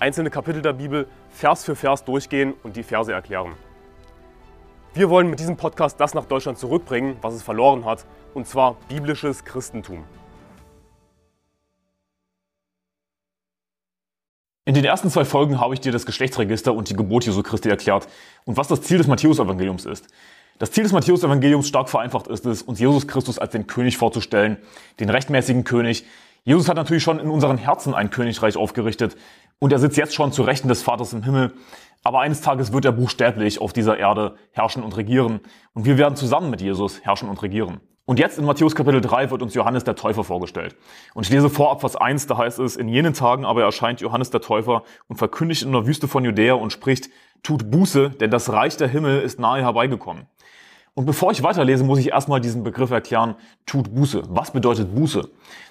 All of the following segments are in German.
einzelne Kapitel der Bibel Vers für Vers durchgehen und die Verse erklären. Wir wollen mit diesem Podcast das nach Deutschland zurückbringen, was es verloren hat, und zwar biblisches Christentum. In den ersten zwei Folgen habe ich dir das Geschlechtsregister und die Geburt Jesu Christi erklärt und was das Ziel des Matthäusevangeliums ist. Das Ziel des Matthäusevangeliums stark vereinfacht ist es, uns Jesus Christus als den König vorzustellen, den rechtmäßigen König. Jesus hat natürlich schon in unseren Herzen ein Königreich aufgerichtet und er sitzt jetzt schon zu Rechten des Vaters im Himmel. Aber eines Tages wird er buchstäblich auf dieser Erde herrschen und regieren. Und wir werden zusammen mit Jesus herrschen und regieren. Und jetzt in Matthäus Kapitel 3 wird uns Johannes der Täufer vorgestellt. Und ich lese vor ab Vers 1, da heißt es, in jenen Tagen aber erscheint Johannes der Täufer und verkündigt in der Wüste von Judäa und spricht, tut Buße, denn das Reich der Himmel ist nahe herbeigekommen. Und bevor ich weiterlese, muss ich erstmal diesen Begriff erklären, tut Buße. Was bedeutet Buße?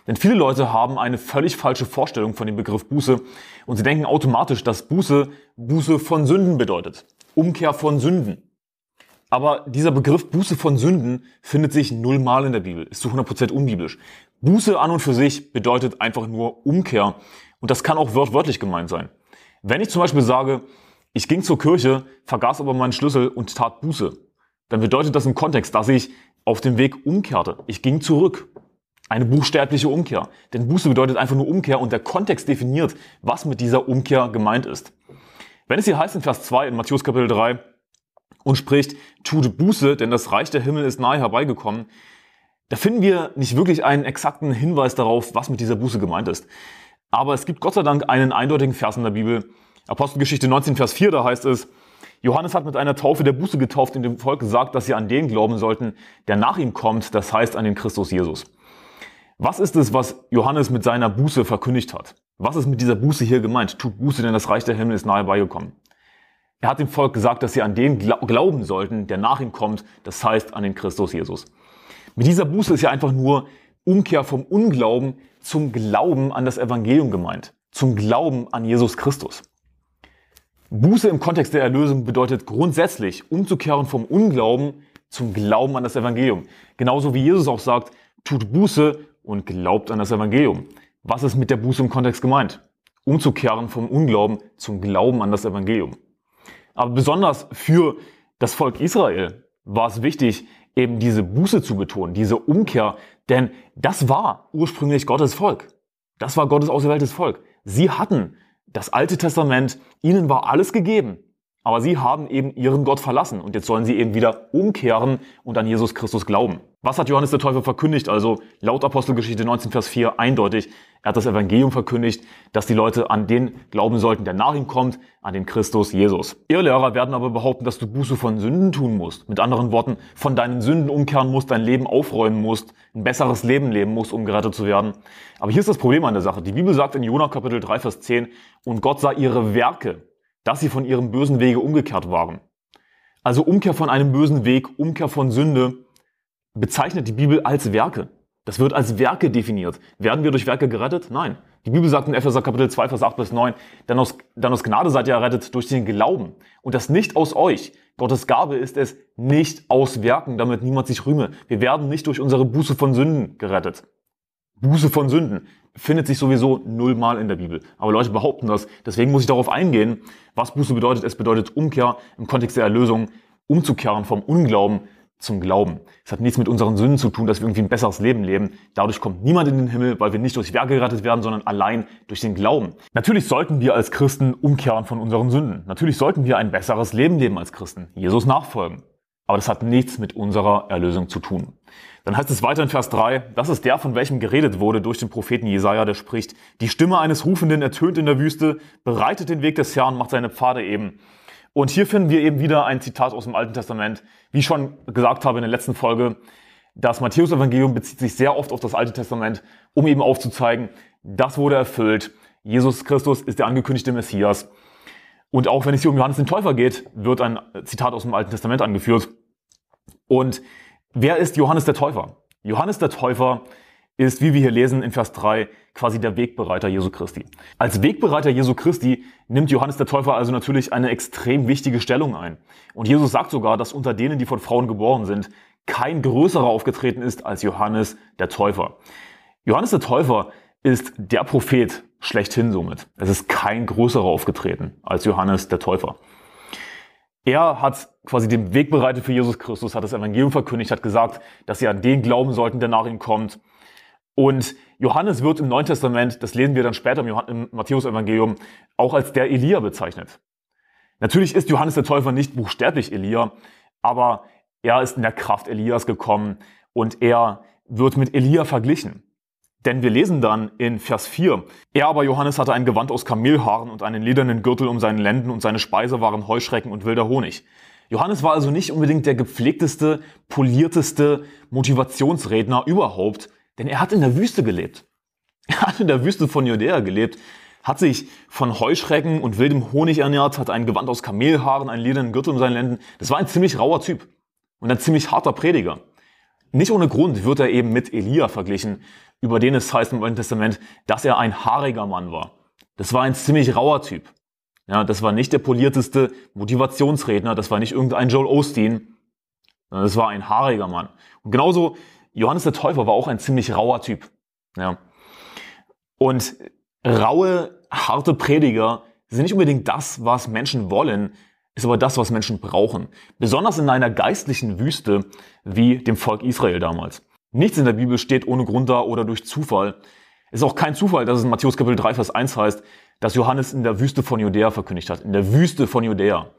Denn viele Leute haben eine völlig falsche Vorstellung von dem Begriff Buße und sie denken automatisch, dass Buße Buße von Sünden bedeutet. Umkehr von Sünden. Aber dieser Begriff Buße von Sünden findet sich nullmal in der Bibel, ist zu 100% unbiblisch. Buße an und für sich bedeutet einfach nur Umkehr und das kann auch wörtlich gemeint sein. Wenn ich zum Beispiel sage, ich ging zur Kirche, vergaß aber meinen Schlüssel und tat Buße, dann bedeutet das im Kontext, dass ich auf dem Weg umkehrte. Ich ging zurück. Eine buchstäbliche Umkehr. Denn Buße bedeutet einfach nur Umkehr und der Kontext definiert, was mit dieser Umkehr gemeint ist. Wenn es hier heißt in Vers 2 in Matthäus Kapitel 3 und spricht, tut Buße, denn das Reich der Himmel ist nahe herbeigekommen, da finden wir nicht wirklich einen exakten Hinweis darauf, was mit dieser Buße gemeint ist. Aber es gibt Gott sei Dank einen eindeutigen Vers in der Bibel. Apostelgeschichte 19, Vers 4, da heißt es, Johannes hat mit einer Taufe der Buße getauft und dem Volk gesagt, dass sie an den glauben sollten, der nach ihm kommt, das heißt an den Christus Jesus. Was ist es, was Johannes mit seiner Buße verkündigt hat? Was ist mit dieser Buße hier gemeint? Tut Buße, denn das Reich der Himmel ist nahe beigekommen. Er hat dem Volk gesagt, dass sie an den glauben sollten, der nach ihm kommt, das heißt an den Christus Jesus. Mit dieser Buße ist ja einfach nur Umkehr vom Unglauben zum Glauben an das Evangelium gemeint, zum Glauben an Jesus Christus. Buße im Kontext der Erlösung bedeutet grundsätzlich umzukehren vom Unglauben zum Glauben an das Evangelium. Genauso wie Jesus auch sagt, tut Buße und glaubt an das Evangelium. Was ist mit der Buße im Kontext gemeint? Umzukehren vom Unglauben zum Glauben an das Evangelium. Aber besonders für das Volk Israel war es wichtig, eben diese Buße zu betonen, diese Umkehr, denn das war ursprünglich Gottes Volk. Das war Gottes auserwähltes Volk. Sie hatten das Alte Testament, ihnen war alles gegeben. Aber sie haben eben ihren Gott verlassen und jetzt sollen sie eben wieder umkehren und an Jesus Christus glauben. Was hat Johannes der Täufer verkündigt? Also laut Apostelgeschichte 19, Vers 4 eindeutig. Er hat das Evangelium verkündigt, dass die Leute an den glauben sollten, der nach ihm kommt, an den Christus Jesus. Irrlehrer werden aber behaupten, dass du Buße von Sünden tun musst. Mit anderen Worten, von deinen Sünden umkehren musst, dein Leben aufräumen musst, ein besseres Leben leben musst, um gerettet zu werden. Aber hier ist das Problem an der Sache. Die Bibel sagt in Jona Kapitel 3, Vers 10, und Gott sah ihre Werke, dass sie von ihrem bösen Wege umgekehrt waren. Also Umkehr von einem bösen Weg, Umkehr von Sünde, bezeichnet die Bibel als Werke. Das wird als Werke definiert. Werden wir durch Werke gerettet? Nein. Die Bibel sagt in Epheser Kapitel 2, Vers 8 bis 9, denn aus, denn aus Gnade seid ihr errettet durch den Glauben. Und das nicht aus euch. Gottes Gabe ist es nicht aus Werken, damit niemand sich rühme. Wir werden nicht durch unsere Buße von Sünden gerettet. Buße von Sünden findet sich sowieso nullmal in der Bibel. Aber Leute behaupten das. Deswegen muss ich darauf eingehen, was Buße bedeutet. Es bedeutet Umkehr im Kontext der Erlösung, umzukehren vom Unglauben zum Glauben. Es hat nichts mit unseren Sünden zu tun, dass wir irgendwie ein besseres Leben leben. Dadurch kommt niemand in den Himmel, weil wir nicht durch Werke gerettet werden, sondern allein durch den Glauben. Natürlich sollten wir als Christen umkehren von unseren Sünden. Natürlich sollten wir ein besseres Leben leben als Christen, Jesus nachfolgen. Aber das hat nichts mit unserer Erlösung zu tun. Dann heißt es weiter in Vers 3, das ist der, von welchem geredet wurde durch den Propheten Jesaja, der spricht, die Stimme eines Rufenden ertönt in der Wüste, bereitet den Weg des Herrn, macht seine Pfade eben. Und hier finden wir eben wieder ein Zitat aus dem Alten Testament. Wie ich schon gesagt habe in der letzten Folge, das Matthäus-Evangelium bezieht sich sehr oft auf das Alte Testament, um eben aufzuzeigen, das wurde erfüllt. Jesus Christus ist der angekündigte Messias. Und auch wenn es hier um Johannes den Täufer geht, wird ein Zitat aus dem Alten Testament angeführt. Und wer ist Johannes der Täufer? Johannes der Täufer ist, wie wir hier lesen in Vers 3, quasi der Wegbereiter Jesu Christi. Als Wegbereiter Jesu Christi nimmt Johannes der Täufer also natürlich eine extrem wichtige Stellung ein. Und Jesus sagt sogar, dass unter denen, die von Frauen geboren sind, kein größerer aufgetreten ist als Johannes der Täufer. Johannes der Täufer ist der Prophet schlechthin somit. Es ist kein größerer aufgetreten als Johannes der Täufer. Er hat quasi den Weg bereitet für Jesus Christus, hat das Evangelium verkündigt, hat gesagt, dass sie an den glauben sollten, der nach ihm kommt. Und Johannes wird im Neuen Testament, das lesen wir dann später im, im Matthäus-Evangelium, auch als der Elia bezeichnet. Natürlich ist Johannes der Täufer nicht buchstäblich Elia, aber er ist in der Kraft Elias gekommen und er wird mit Elia verglichen. Denn wir lesen dann in Vers 4, er aber Johannes hatte ein Gewand aus Kamelhaaren und einen ledernen Gürtel um seinen Lenden und seine Speise waren Heuschrecken und wilder Honig. Johannes war also nicht unbedingt der gepflegteste, polierteste Motivationsredner überhaupt, denn er hat in der Wüste gelebt. Er hat in der Wüste von Judäa gelebt, hat sich von Heuschrecken und wildem Honig ernährt, hat ein Gewand aus Kamelhaaren, einen ledernen Gürtel um seinen Lenden. Das war ein ziemlich rauer Typ und ein ziemlich harter Prediger. Nicht ohne Grund wird er eben mit Elia verglichen, über den es heißt im Alten Testament, dass er ein haariger Mann war. Das war ein ziemlich rauer Typ. Ja, das war nicht der polierteste Motivationsredner, das war nicht irgendein Joel Osteen, sondern das war ein haariger Mann. Und genauso Johannes der Täufer war auch ein ziemlich rauer Typ. Ja. Und raue, harte Prediger sind nicht unbedingt das, was Menschen wollen, ist aber das, was Menschen brauchen. Besonders in einer geistlichen Wüste wie dem Volk Israel damals. Nichts in der Bibel steht ohne Grund da oder durch Zufall. Es ist auch kein Zufall, dass es in Matthäus Kapitel 3, Vers 1 heißt, dass Johannes in der Wüste von Judäa verkündigt hat. In der Wüste von Judäa.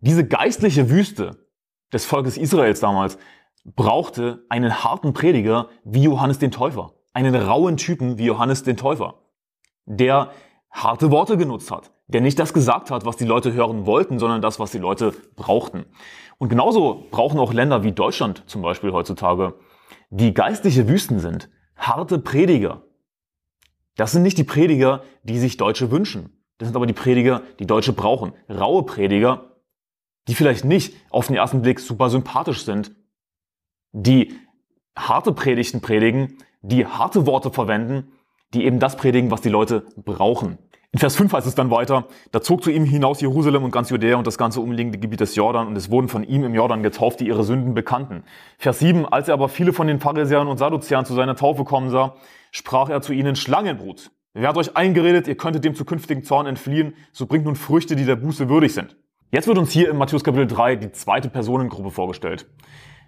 Diese geistliche Wüste des Volkes Israels damals brauchte einen harten Prediger wie Johannes den Täufer. Einen rauen Typen wie Johannes den Täufer. Der harte Worte genutzt hat. Der nicht das gesagt hat, was die Leute hören wollten, sondern das, was die Leute brauchten. Und genauso brauchen auch Länder wie Deutschland zum Beispiel heutzutage, die geistliche Wüsten sind, harte Prediger. Das sind nicht die Prediger, die sich Deutsche wünschen. Das sind aber die Prediger, die Deutsche brauchen. Raue Prediger, die vielleicht nicht auf den ersten Blick super sympathisch sind, die harte Predigten predigen, die harte Worte verwenden, die eben das predigen, was die Leute brauchen. In Vers 5 heißt es dann weiter, da zog zu ihm hinaus Jerusalem und ganz Judäa und das ganze umliegende Gebiet des Jordan und es wurden von ihm im Jordan getauft, die ihre Sünden bekannten. Vers 7, als er aber viele von den Pharisäern und Sadduzäern zu seiner Taufe kommen sah, sprach er zu ihnen, Schlangenbrut, wer hat euch eingeredet, ihr könntet dem zukünftigen Zorn entfliehen, so bringt nun Früchte, die der Buße würdig sind. Jetzt wird uns hier in Matthäus Kapitel 3 die zweite Personengruppe vorgestellt.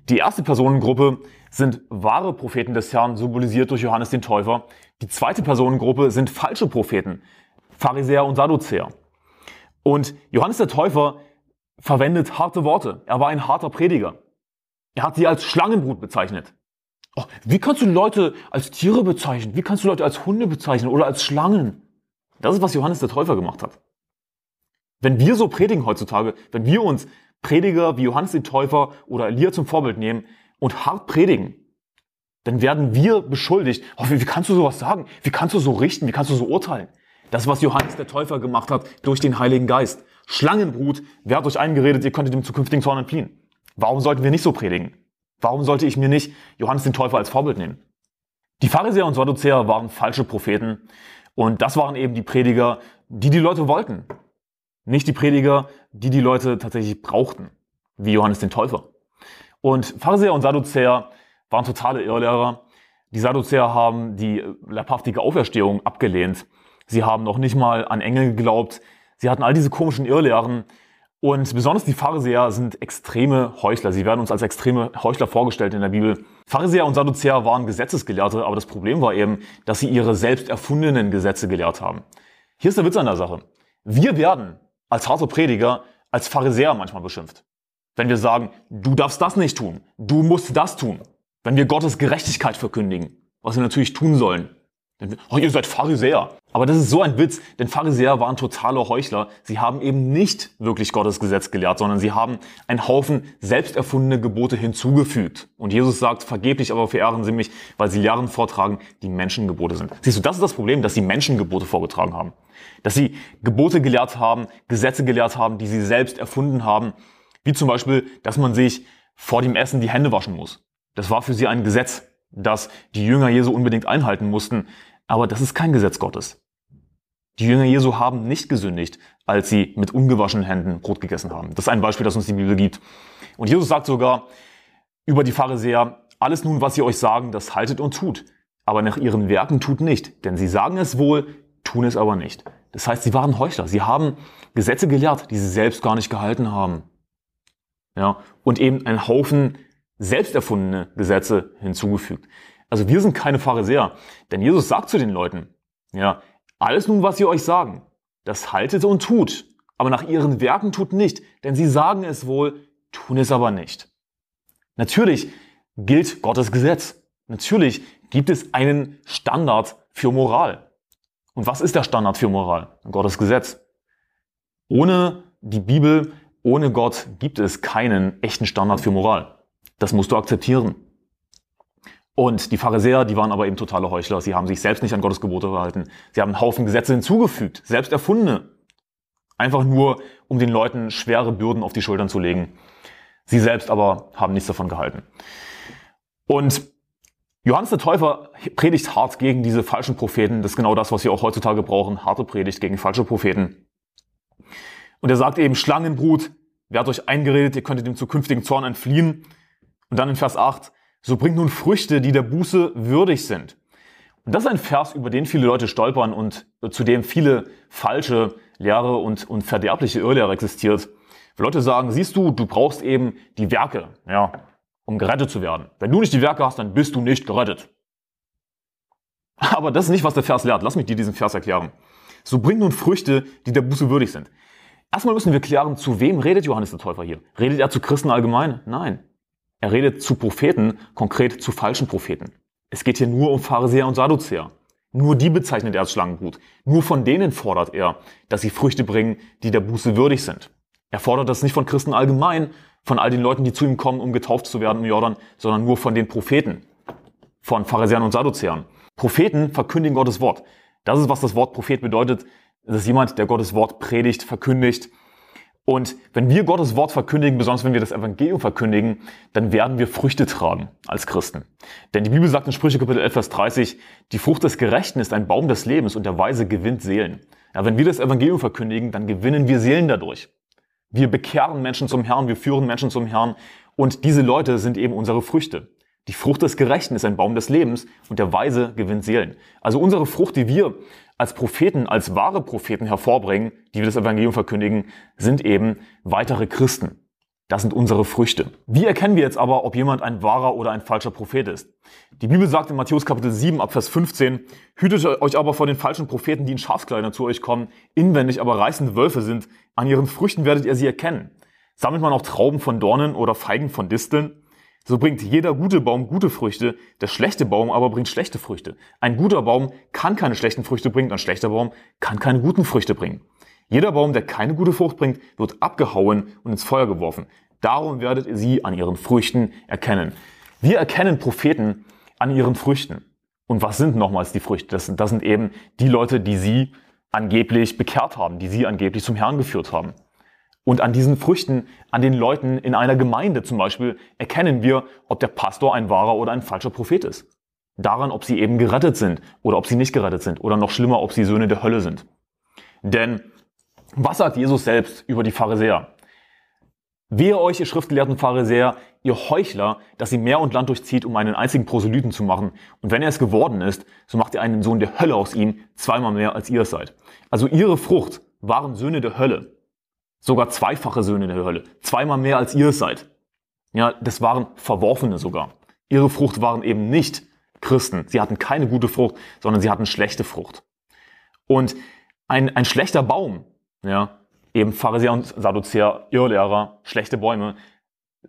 Die erste Personengruppe sind wahre Propheten des Herrn, symbolisiert durch Johannes den Täufer. Die zweite Personengruppe sind falsche Propheten, Pharisäer und Sadduzäer. Und Johannes der Täufer verwendet harte Worte. Er war ein harter Prediger. Er hat sie als Schlangenbrut bezeichnet. Oh, wie kannst du Leute als Tiere bezeichnen? Wie kannst du Leute als Hunde bezeichnen oder als Schlangen? Das ist, was Johannes der Täufer gemacht hat. Wenn wir so predigen heutzutage, wenn wir uns Prediger wie Johannes den Täufer oder Elia zum Vorbild nehmen und hart predigen, dann werden wir beschuldigt. Oh, wie, wie kannst du sowas sagen? Wie kannst du so richten? Wie kannst du so urteilen? Das, was Johannes der Täufer gemacht hat durch den Heiligen Geist. Schlangenbrut, wer hat euch eingeredet, ihr könntet dem zukünftigen Zorn entfliehen? Warum sollten wir nicht so predigen? Warum sollte ich mir nicht Johannes den Täufer als Vorbild nehmen? Die Pharisäer und Sadduzäer waren falsche Propheten und das waren eben die Prediger, die die Leute wollten. Nicht die Prediger, die die Leute tatsächlich brauchten, wie Johannes den Täufer. Und Pharisäer und Sadduzäer waren totale Irrlehrer. Die Sadduzäer haben die leibhaftige Auferstehung abgelehnt Sie haben noch nicht mal an Engel geglaubt. Sie hatten all diese komischen Irrlehren. Und besonders die Pharisäer sind extreme Heuchler. Sie werden uns als extreme Heuchler vorgestellt in der Bibel. Pharisäer und Sadduzäer waren Gesetzesgelehrte, aber das Problem war eben, dass sie ihre selbst erfundenen Gesetze gelehrt haben. Hier ist der Witz an der Sache. Wir werden als harte Prediger als Pharisäer manchmal beschimpft. Wenn wir sagen, du darfst das nicht tun, du musst das tun. Wenn wir Gottes Gerechtigkeit verkündigen, was wir natürlich tun sollen, Oh, ihr seid Pharisäer. Aber das ist so ein Witz, denn Pharisäer waren totale Heuchler. Sie haben eben nicht wirklich Gottes Gesetz gelehrt, sondern sie haben einen Haufen selbst erfundene Gebote hinzugefügt. Und Jesus sagt, vergeblich aber verehren sie mich, weil sie Lehren vortragen, die Menschengebote sind. Siehst du, das ist das Problem, dass sie Menschengebote vorgetragen haben. Dass sie Gebote gelehrt haben, Gesetze gelehrt haben, die sie selbst erfunden haben. Wie zum Beispiel, dass man sich vor dem Essen die Hände waschen muss. Das war für sie ein Gesetz, das die Jünger Jesu unbedingt einhalten mussten. Aber das ist kein Gesetz Gottes. Die Jünger Jesu haben nicht gesündigt, als sie mit ungewaschenen Händen Brot gegessen haben. Das ist ein Beispiel, das uns die Bibel gibt. Und Jesus sagt sogar über die Pharisäer, alles nun, was sie euch sagen, das haltet und tut. Aber nach ihren Werken tut nicht. Denn sie sagen es wohl, tun es aber nicht. Das heißt, sie waren Heuchler. Sie haben Gesetze gelehrt, die sie selbst gar nicht gehalten haben. Ja, und eben einen Haufen selbst erfundene Gesetze hinzugefügt. Also wir sind keine Pharisäer, denn Jesus sagt zu den Leuten, ja, alles nun, was sie euch sagen, das haltet und tut, aber nach ihren Werken tut nicht, denn sie sagen es wohl, tun es aber nicht. Natürlich gilt Gottes Gesetz. Natürlich gibt es einen Standard für Moral. Und was ist der Standard für Moral? Gottes Gesetz. Ohne die Bibel, ohne Gott gibt es keinen echten Standard für Moral. Das musst du akzeptieren. Und die Pharisäer, die waren aber eben totale Heuchler. Sie haben sich selbst nicht an Gottes Gebote gehalten. Sie haben einen Haufen Gesetze hinzugefügt, selbst erfundene. Einfach nur, um den Leuten schwere Bürden auf die Schultern zu legen. Sie selbst aber haben nichts davon gehalten. Und Johannes der Täufer predigt hart gegen diese falschen Propheten. Das ist genau das, was wir auch heutzutage brauchen. Harte Predigt gegen falsche Propheten. Und er sagt eben, Schlangenbrut, wer hat euch eingeredet, ihr könntet dem zukünftigen Zorn entfliehen. Und dann in Vers 8, so bringt nun Früchte, die der Buße würdig sind. Und das ist ein Vers, über den viele Leute stolpern und zu dem viele falsche Lehre und, und verderbliche Irrlehre existiert. Leute sagen, siehst du, du brauchst eben die Werke, ja, um gerettet zu werden. Wenn du nicht die Werke hast, dann bist du nicht gerettet. Aber das ist nicht, was der Vers lehrt. Lass mich dir diesen Vers erklären. So bringt nun Früchte, die der Buße würdig sind. Erstmal müssen wir klären, zu wem redet Johannes der Täufer hier? Redet er zu Christen allgemein? Nein. Er redet zu Propheten, konkret zu falschen Propheten. Es geht hier nur um Pharisäer und Sadduzäer. Nur die bezeichnet er als Schlangenbrut. Nur von denen fordert er, dass sie Früchte bringen, die der Buße würdig sind. Er fordert das nicht von Christen allgemein, von all den Leuten, die zu ihm kommen, um getauft zu werden im Jordan, sondern nur von den Propheten, von Pharisäern und Sadduzäern. Propheten verkündigen Gottes Wort. Das ist, was das Wort Prophet bedeutet. Das ist jemand, der Gottes Wort predigt, verkündigt und wenn wir Gottes Wort verkündigen, besonders wenn wir das Evangelium verkündigen, dann werden wir Früchte tragen als Christen. Denn die Bibel sagt in Sprüche Kapitel 11, Vers 30, die Frucht des Gerechten ist ein Baum des Lebens und der Weise gewinnt Seelen. Ja, wenn wir das Evangelium verkündigen, dann gewinnen wir Seelen dadurch. Wir bekehren Menschen zum Herrn, wir führen Menschen zum Herrn und diese Leute sind eben unsere Früchte. Die Frucht des Gerechten ist ein Baum des Lebens und der Weise gewinnt Seelen. Also unsere Frucht, die wir als Propheten, als wahre Propheten hervorbringen, die wir das Evangelium verkündigen, sind eben weitere Christen. Das sind unsere Früchte. Wie erkennen wir jetzt aber, ob jemand ein wahrer oder ein falscher Prophet ist? Die Bibel sagt in Matthäus Kapitel 7 ab Vers 15, hütet euch aber vor den falschen Propheten, die in Schafskleidern zu euch kommen, inwendig aber reißende Wölfe sind. An ihren Früchten werdet ihr sie erkennen. Sammelt man auch Trauben von Dornen oder Feigen von Disteln? So bringt jeder gute Baum gute Früchte, der schlechte Baum aber bringt schlechte Früchte. Ein guter Baum kann keine schlechten Früchte bringen, ein schlechter Baum kann keine guten Früchte bringen. Jeder Baum, der keine gute Frucht bringt, wird abgehauen und ins Feuer geworfen. Darum werdet ihr sie an ihren Früchten erkennen. Wir erkennen Propheten an ihren Früchten. Und was sind nochmals die Früchte? Das sind, das sind eben die Leute, die sie angeblich bekehrt haben, die sie angeblich zum Herrn geführt haben. Und an diesen Früchten, an den Leuten in einer Gemeinde zum Beispiel, erkennen wir, ob der Pastor ein wahrer oder ein falscher Prophet ist. Daran, ob sie eben gerettet sind oder ob sie nicht gerettet sind oder noch schlimmer, ob sie Söhne der Hölle sind. Denn was sagt Jesus selbst über die Pharisäer? Wehe euch, ihr schriftgelehrten Pharisäer, ihr Heuchler, dass ihr Meer und Land durchzieht, um einen einzigen Proselyten zu machen. Und wenn er es geworden ist, so macht ihr einen Sohn der Hölle aus ihm, zweimal mehr als ihr es seid. Also ihre Frucht waren Söhne der Hölle. Sogar zweifache Söhne der Hölle. Zweimal mehr als ihr seid. Ja, das waren Verworfene sogar. Ihre Frucht waren eben nicht Christen. Sie hatten keine gute Frucht, sondern sie hatten schlechte Frucht. Und ein, ein schlechter Baum, ja, eben Pharisäer und Sadduzäer, Irrlehrer, schlechte Bäume,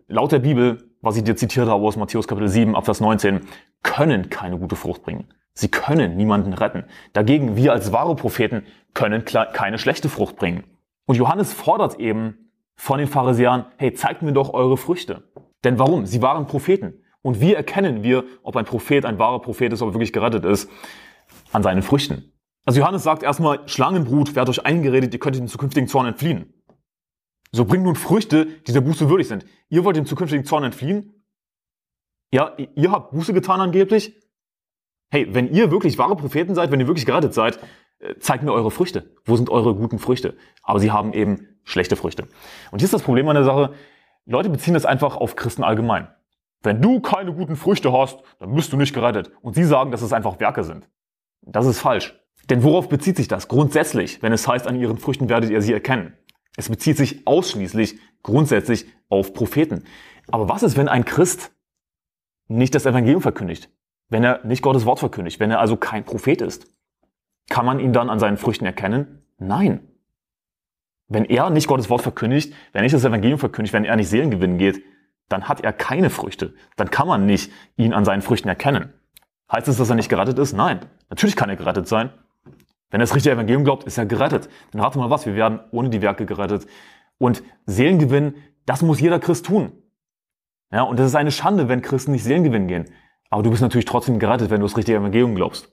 laut der Bibel, was ich dir zitiert habe aus Matthäus Kapitel 7, Abvers 19, können keine gute Frucht bringen. Sie können niemanden retten. Dagegen, wir als wahre Propheten können keine schlechte Frucht bringen. Und Johannes fordert eben von den Pharisäern, hey, zeigt mir doch eure Früchte. Denn warum? Sie waren Propheten. Und wie erkennen wir, ob ein Prophet ein wahrer Prophet ist, ob er wirklich gerettet ist? An seinen Früchten. Also Johannes sagt erstmal, Schlangenbrut, werdet euch eingeredet, ihr könnt den zukünftigen Zorn entfliehen. So bringt nun Früchte, die der Buße würdig sind. Ihr wollt dem zukünftigen Zorn entfliehen? Ja, ihr habt Buße getan angeblich? Hey, wenn ihr wirklich wahre Propheten seid, wenn ihr wirklich gerettet seid, zeigt mir eure Früchte. Wo sind eure guten Früchte? Aber sie haben eben schlechte Früchte. Und hier ist das Problem an der Sache. Leute beziehen das einfach auf Christen allgemein. Wenn du keine guten Früchte hast, dann bist du nicht gerettet. Und sie sagen, dass es einfach Werke sind. Das ist falsch. Denn worauf bezieht sich das? Grundsätzlich, wenn es heißt, an ihren Früchten werdet ihr sie erkennen. Es bezieht sich ausschließlich grundsätzlich auf Propheten. Aber was ist, wenn ein Christ nicht das Evangelium verkündigt? wenn er nicht Gottes Wort verkündigt, wenn er also kein Prophet ist? Kann man ihn dann an seinen Früchten erkennen? Nein. Wenn er nicht Gottes Wort verkündigt, wenn er nicht das Evangelium verkündigt, wenn er nicht Seelengewinn geht, dann hat er keine Früchte. Dann kann man nicht ihn an seinen Früchten erkennen. Heißt es, dass er nicht gerettet ist? Nein. Natürlich kann er gerettet sein. Wenn er das richtige Evangelium glaubt, ist er gerettet. Dann rate mal was, wir werden ohne die Werke gerettet. Und Seelengewinn, das muss jeder Christ tun. Ja, und das ist eine Schande, wenn Christen nicht Seelengewinn gehen. Aber du bist natürlich trotzdem gerettet, wenn du das richtige Evangelium glaubst.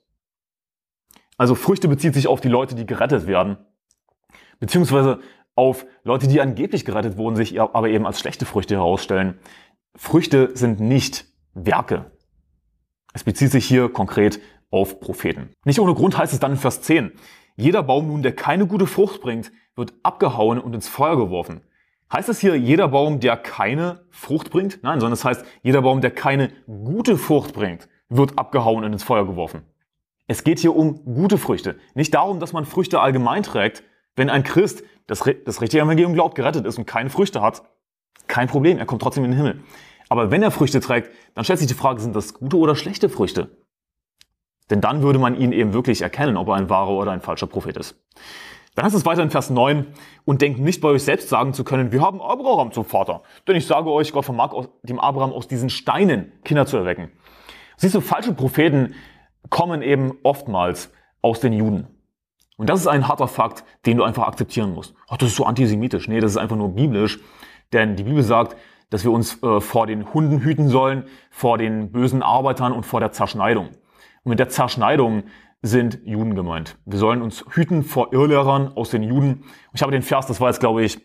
Also Früchte bezieht sich auf die Leute, die gerettet werden, beziehungsweise auf Leute, die angeblich gerettet wurden, sich aber eben als schlechte Früchte herausstellen. Früchte sind nicht Werke. Es bezieht sich hier konkret auf Propheten. Nicht ohne Grund heißt es dann in Vers 10, jeder Baum nun, der keine gute Frucht bringt, wird abgehauen und ins Feuer geworfen. Heißt es hier jeder Baum, der keine Frucht bringt? Nein, sondern es heißt jeder Baum, der keine gute Frucht bringt, wird abgehauen und ins Feuer geworfen. Es geht hier um gute Früchte. Nicht darum, dass man Früchte allgemein trägt. Wenn ein Christ das, das richtige Evangelium glaubt, gerettet ist und keine Früchte hat, kein Problem, er kommt trotzdem in den Himmel. Aber wenn er Früchte trägt, dann stellt sich die Frage, sind das gute oder schlechte Früchte? Denn dann würde man ihn eben wirklich erkennen, ob er ein wahrer oder ein falscher Prophet ist. Dann heißt es weiter in Vers 9, und denkt nicht bei euch selbst sagen zu können, wir haben Abraham zum Vater. Denn ich sage euch, Gott vermag aus dem Abraham aus diesen Steinen Kinder zu erwecken. Siehst du, falsche Propheten kommen eben oftmals aus den Juden. Und das ist ein harter Fakt, den du einfach akzeptieren musst. Ach, das ist so antisemitisch. Nee, das ist einfach nur biblisch. Denn die Bibel sagt, dass wir uns äh, vor den Hunden hüten sollen, vor den bösen Arbeitern und vor der Zerschneidung. Und mit der Zerschneidung sind Juden gemeint. Wir sollen uns hüten vor Irrlehrern aus den Juden. Ich habe den Vers, das war jetzt glaube ich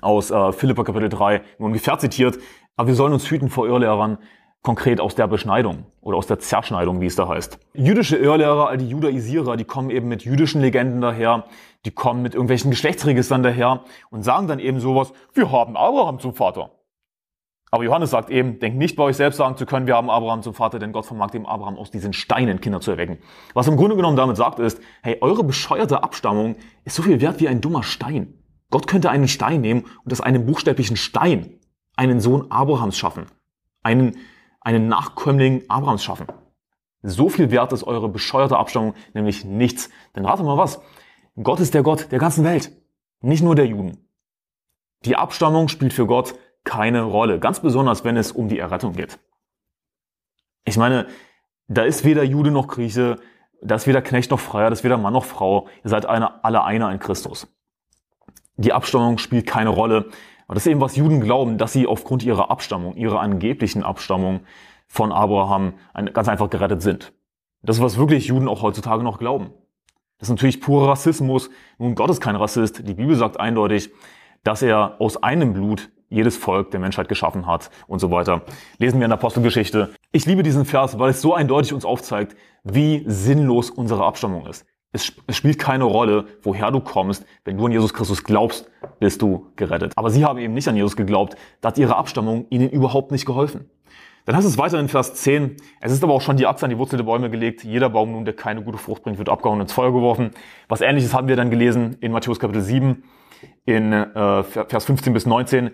aus äh, Philippa Kapitel 3 nur ungefähr zitiert, aber wir sollen uns hüten vor Irrlehrern, konkret aus der Beschneidung oder aus der Zerschneidung, wie es da heißt. Jüdische Irrlehrer, all die Judaisierer, die kommen eben mit jüdischen Legenden daher, die kommen mit irgendwelchen Geschlechtsregistern daher und sagen dann eben sowas, wir haben Abraham zum Vater. Aber Johannes sagt eben, denkt nicht bei euch selbst sagen zu können, wir haben Abraham zum Vater, denn Gott vermag dem Abraham aus diesen Steinen Kinder zu erwecken. Was im Grunde genommen damit sagt ist, hey, eure bescheuerte Abstammung ist so viel wert wie ein dummer Stein. Gott könnte einen Stein nehmen und aus einem buchstäblichen Stein einen Sohn Abrahams schaffen. Einen, einen Nachkömmling Abrahams schaffen. So viel wert ist eure bescheuerte Abstammung nämlich nichts. Denn rate mal was. Gott ist der Gott der ganzen Welt. Nicht nur der Juden. Die Abstammung spielt für Gott keine Rolle. Ganz besonders, wenn es um die Errettung geht. Ich meine, da ist weder Jude noch Grieche, da ist weder Knecht noch Freier, da ist weder Mann noch Frau. Ihr seid eine, alle einer in Christus. Die Abstammung spielt keine Rolle. Aber das ist eben, was Juden glauben, dass sie aufgrund ihrer Abstammung, ihrer angeblichen Abstammung von Abraham ganz einfach gerettet sind. Das ist, was wirklich Juden auch heutzutage noch glauben. Das ist natürlich purer Rassismus. Nun, Gott ist kein Rassist. Die Bibel sagt eindeutig, dass er aus einem Blut jedes Volk der Menschheit geschaffen hat und so weiter. Lesen wir in der Apostelgeschichte. Ich liebe diesen Vers, weil es so eindeutig uns aufzeigt, wie sinnlos unsere Abstammung ist. Es, es spielt keine Rolle, woher du kommst. Wenn du an Jesus Christus glaubst, bist du gerettet. Aber sie haben eben nicht an Jesus geglaubt. Da hat ihre Abstammung ihnen überhaupt nicht geholfen. Dann heißt es weiter in Vers 10, es ist aber auch schon die Axt an die Wurzel der Bäume gelegt, jeder Baum nun, der keine gute Frucht bringt, wird abgehauen ins Feuer geworfen. Was ähnliches haben wir dann gelesen in Matthäus Kapitel 7, in äh, Vers 15 bis 19.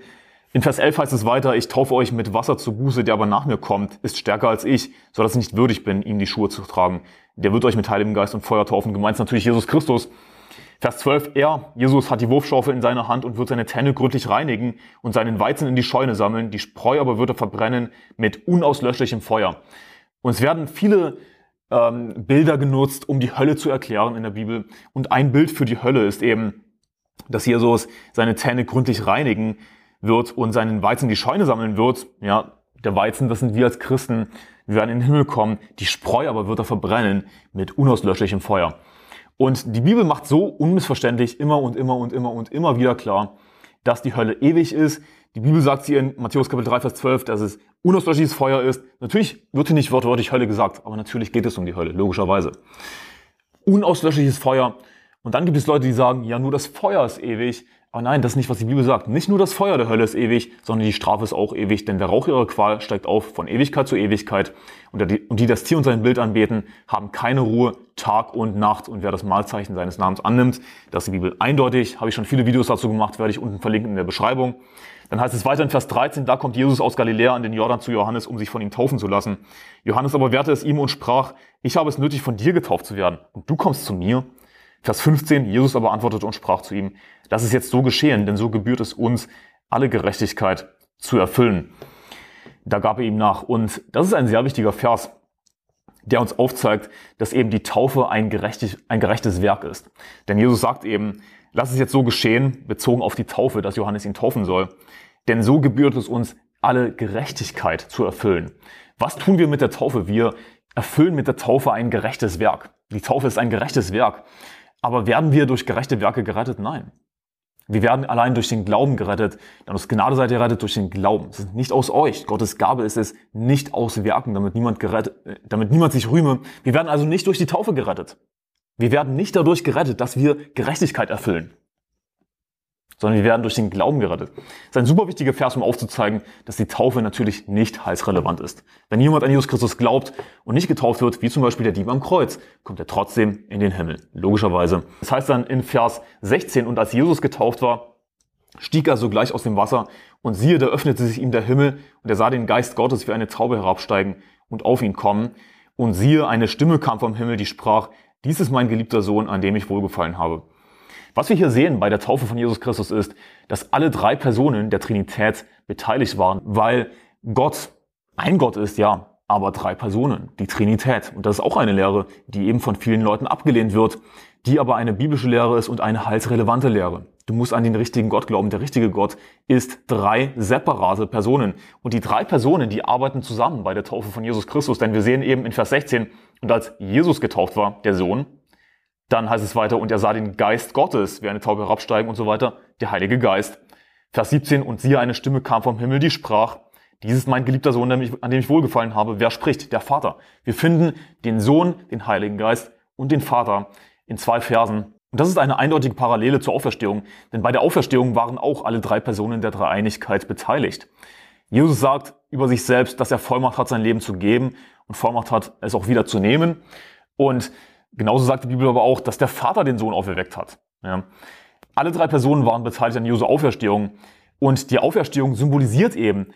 In Vers 11 heißt es weiter, ich taufe euch mit Wasser zu Buße, der aber nach mir kommt, ist stärker als ich, so dass ich nicht würdig bin, ihm die Schuhe zu tragen. Der wird euch mit Heiligem Geist und Feuer taufen. Gemeint ist natürlich Jesus Christus. Vers 12, er, Jesus, hat die Wurfschaufel in seiner Hand und wird seine Tenne gründlich reinigen und seinen Weizen in die Scheune sammeln. Die Spreu aber wird er verbrennen mit unauslöschlichem Feuer. Und es werden viele ähm, Bilder genutzt, um die Hölle zu erklären in der Bibel. Und ein Bild für die Hölle ist eben, dass Jesus seine Zähne gründlich reinigen wird und seinen Weizen die Scheune sammeln wird. Ja, der Weizen, das sind wir als Christen. Wir werden in den Himmel kommen. Die Spreu aber wird er verbrennen mit unauslöschlichem Feuer. Und die Bibel macht so unmissverständlich immer und immer und immer und immer wieder klar, dass die Hölle ewig ist. Die Bibel sagt sie in Matthäus Kapitel 3, Vers 12, dass es unauslöschliches Feuer ist. Natürlich wird hier nicht wortwörtlich Hölle gesagt, aber natürlich geht es um die Hölle, logischerweise. Unauslöschliches Feuer. Und dann gibt es Leute, die sagen, ja, nur das Feuer ist ewig. Aber nein, das ist nicht, was die Bibel sagt. Nicht nur das Feuer der Hölle ist ewig, sondern die Strafe ist auch ewig, denn der Rauch ihrer Qual steigt auf von Ewigkeit zu Ewigkeit. Und die, das Tier und sein Bild anbeten, haben keine Ruhe Tag und Nacht. Und wer das Malzeichen seines Namens annimmt, das ist die Bibel eindeutig. Habe ich schon viele Videos dazu gemacht, werde ich unten verlinken in der Beschreibung. Dann heißt es weiter in Vers 13, da kommt Jesus aus Galiläa an den Jordan zu Johannes, um sich von ihm taufen zu lassen. Johannes aber wehrte es ihm und sprach, ich habe es nötig, von dir getauft zu werden. Und du kommst zu mir? Vers 15, Jesus aber antwortete und sprach zu ihm, das ist jetzt so geschehen, denn so gebührt es uns, alle Gerechtigkeit zu erfüllen. Da gab er ihm nach. Und das ist ein sehr wichtiger Vers, der uns aufzeigt, dass eben die Taufe ein, ein gerechtes Werk ist. Denn Jesus sagt eben, lass es jetzt so geschehen, bezogen auf die Taufe, dass Johannes ihn taufen soll. Denn so gebührt es uns, alle Gerechtigkeit zu erfüllen. Was tun wir mit der Taufe? Wir erfüllen mit der Taufe ein gerechtes Werk. Die Taufe ist ein gerechtes Werk. Aber werden wir durch gerechte Werke gerettet? Nein. Wir werden allein durch den Glauben gerettet. Denn aus Gnade seid ihr gerettet durch den Glauben. Es ist nicht aus euch. Gottes Gabe ist es, nicht aus Werken, damit niemand gerettet, damit niemand sich rühme. Wir werden also nicht durch die Taufe gerettet. Wir werden nicht dadurch gerettet, dass wir Gerechtigkeit erfüllen sondern wir werden durch den Glauben gerettet. Das ist ein super wichtiger Vers, um aufzuzeigen, dass die Taufe natürlich nicht heilsrelevant ist. Wenn jemand an Jesus Christus glaubt und nicht getauft wird, wie zum Beispiel der Dieb am Kreuz, kommt er trotzdem in den Himmel. Logischerweise. Das heißt dann in Vers 16, und als Jesus getauft war, stieg er sogleich aus dem Wasser und siehe, da öffnete sich ihm der Himmel und er sah den Geist Gottes wie eine Taube herabsteigen und auf ihn kommen. Und siehe, eine Stimme kam vom Himmel, die sprach, dies ist mein geliebter Sohn, an dem ich wohlgefallen habe. Was wir hier sehen bei der Taufe von Jesus Christus ist, dass alle drei Personen der Trinität beteiligt waren, weil Gott ein Gott ist, ja, aber drei Personen, die Trinität. Und das ist auch eine Lehre, die eben von vielen Leuten abgelehnt wird, die aber eine biblische Lehre ist und eine heilsrelevante Lehre. Du musst an den richtigen Gott glauben. Der richtige Gott ist drei separate Personen. Und die drei Personen, die arbeiten zusammen bei der Taufe von Jesus Christus. Denn wir sehen eben in Vers 16, und als Jesus getauft war, der Sohn, dann heißt es weiter, und er sah den Geist Gottes wie eine Taube herabsteigen und so weiter, der Heilige Geist. Vers 17, und siehe, eine Stimme kam vom Himmel, die sprach, dies ist mein geliebter Sohn, an dem ich wohlgefallen habe. Wer spricht? Der Vater. Wir finden den Sohn, den Heiligen Geist und den Vater in zwei Versen. Und das ist eine eindeutige Parallele zur Auferstehung, denn bei der Auferstehung waren auch alle drei Personen der Dreieinigkeit beteiligt. Jesus sagt über sich selbst, dass er Vollmacht hat, sein Leben zu geben und Vollmacht hat, es auch wieder zu nehmen. Und Genauso sagt die Bibel aber auch, dass der Vater den Sohn auferweckt hat. Ja. Alle drei Personen waren beteiligt an Jesu Auferstehung. Und die Auferstehung symbolisiert eben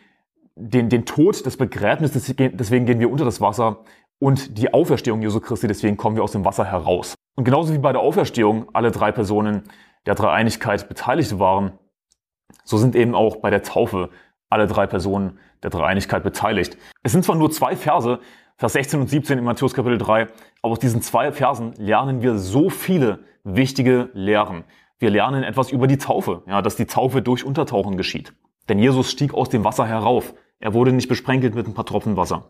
den, den Tod, das Begräbnis, deswegen gehen wir unter das Wasser und die Auferstehung Jesu Christi, deswegen kommen wir aus dem Wasser heraus. Und genauso wie bei der Auferstehung alle drei Personen der Dreieinigkeit beteiligt waren, so sind eben auch bei der Taufe alle drei Personen der Dreieinigkeit beteiligt. Es sind zwar nur zwei Verse, Vers 16 und 17 in Matthäus Kapitel 3. Aber aus diesen zwei Versen lernen wir so viele wichtige Lehren. Wir lernen etwas über die Taufe, ja, dass die Taufe durch Untertauchen geschieht. Denn Jesus stieg aus dem Wasser herauf. Er wurde nicht besprenkelt mit ein paar Tropfen Wasser.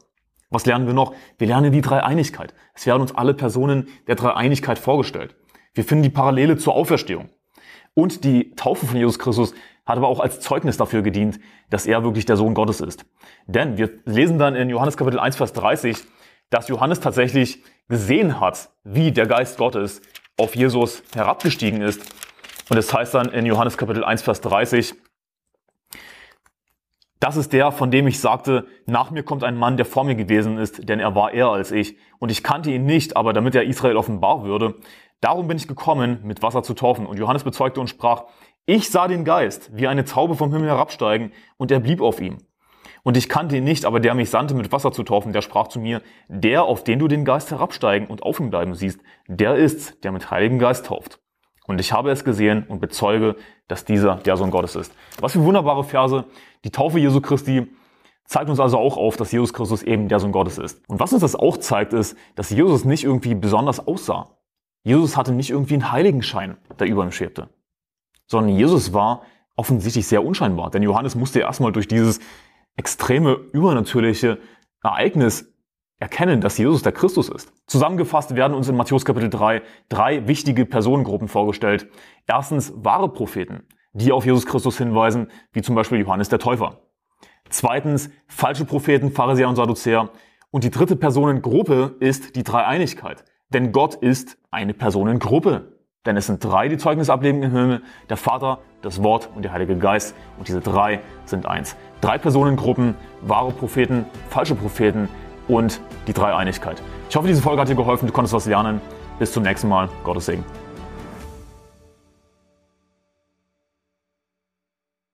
Was lernen wir noch? Wir lernen die Dreieinigkeit. Es werden uns alle Personen der Dreieinigkeit vorgestellt. Wir finden die Parallele zur Auferstehung. Und die Taufe von Jesus Christus hat aber auch als Zeugnis dafür gedient, dass er wirklich der Sohn Gottes ist. Denn wir lesen dann in Johannes Kapitel 1, Vers 30, dass Johannes tatsächlich gesehen hat, wie der Geist Gottes auf Jesus herabgestiegen ist. Und es das heißt dann in Johannes Kapitel 1, Vers 30, das ist der, von dem ich sagte, nach mir kommt ein Mann, der vor mir gewesen ist, denn er war eher als ich. Und ich kannte ihn nicht, aber damit er Israel offenbar würde. Darum bin ich gekommen, mit Wasser zu taufen. Und Johannes bezeugte und sprach, ich sah den Geist wie eine Taube vom Himmel herabsteigen und er blieb auf ihm. Und ich kannte ihn nicht, aber der mich sandte, mit Wasser zu taufen, der sprach zu mir, der, auf den du den Geist herabsteigen und auf ihm bleiben siehst, der ist's, der mit Heiligen Geist tauft. Und ich habe es gesehen und bezeuge, dass dieser der Sohn Gottes ist. Was für wunderbare Verse. Die Taufe Jesu Christi zeigt uns also auch auf, dass Jesus Christus eben der Sohn Gottes ist. Und was uns das auch zeigt, ist, dass Jesus nicht irgendwie besonders aussah. Jesus hatte nicht irgendwie einen Heiligenschein, der über ihm schwebte, sondern Jesus war offensichtlich sehr unscheinbar. Denn Johannes musste erstmal durch dieses extreme übernatürliche Ereignis erkennen, dass Jesus der Christus ist. Zusammengefasst werden uns in Matthäus Kapitel 3 drei wichtige Personengruppen vorgestellt. Erstens wahre Propheten, die auf Jesus Christus hinweisen, wie zum Beispiel Johannes der Täufer. Zweitens falsche Propheten, Pharisäer und Sadduzäer. Und die dritte Personengruppe ist die Dreieinigkeit. Denn Gott ist eine Personengruppe. Denn es sind drei, die Zeugnis ablegen im Himmel, der Vater, das Wort und der Heilige Geist. Und diese drei sind eins. Drei Personengruppen, wahre Propheten, falsche Propheten und die Dreieinigkeit. Ich hoffe, diese Folge hat dir geholfen, du konntest was lernen. Bis zum nächsten Mal. Gottes Segen.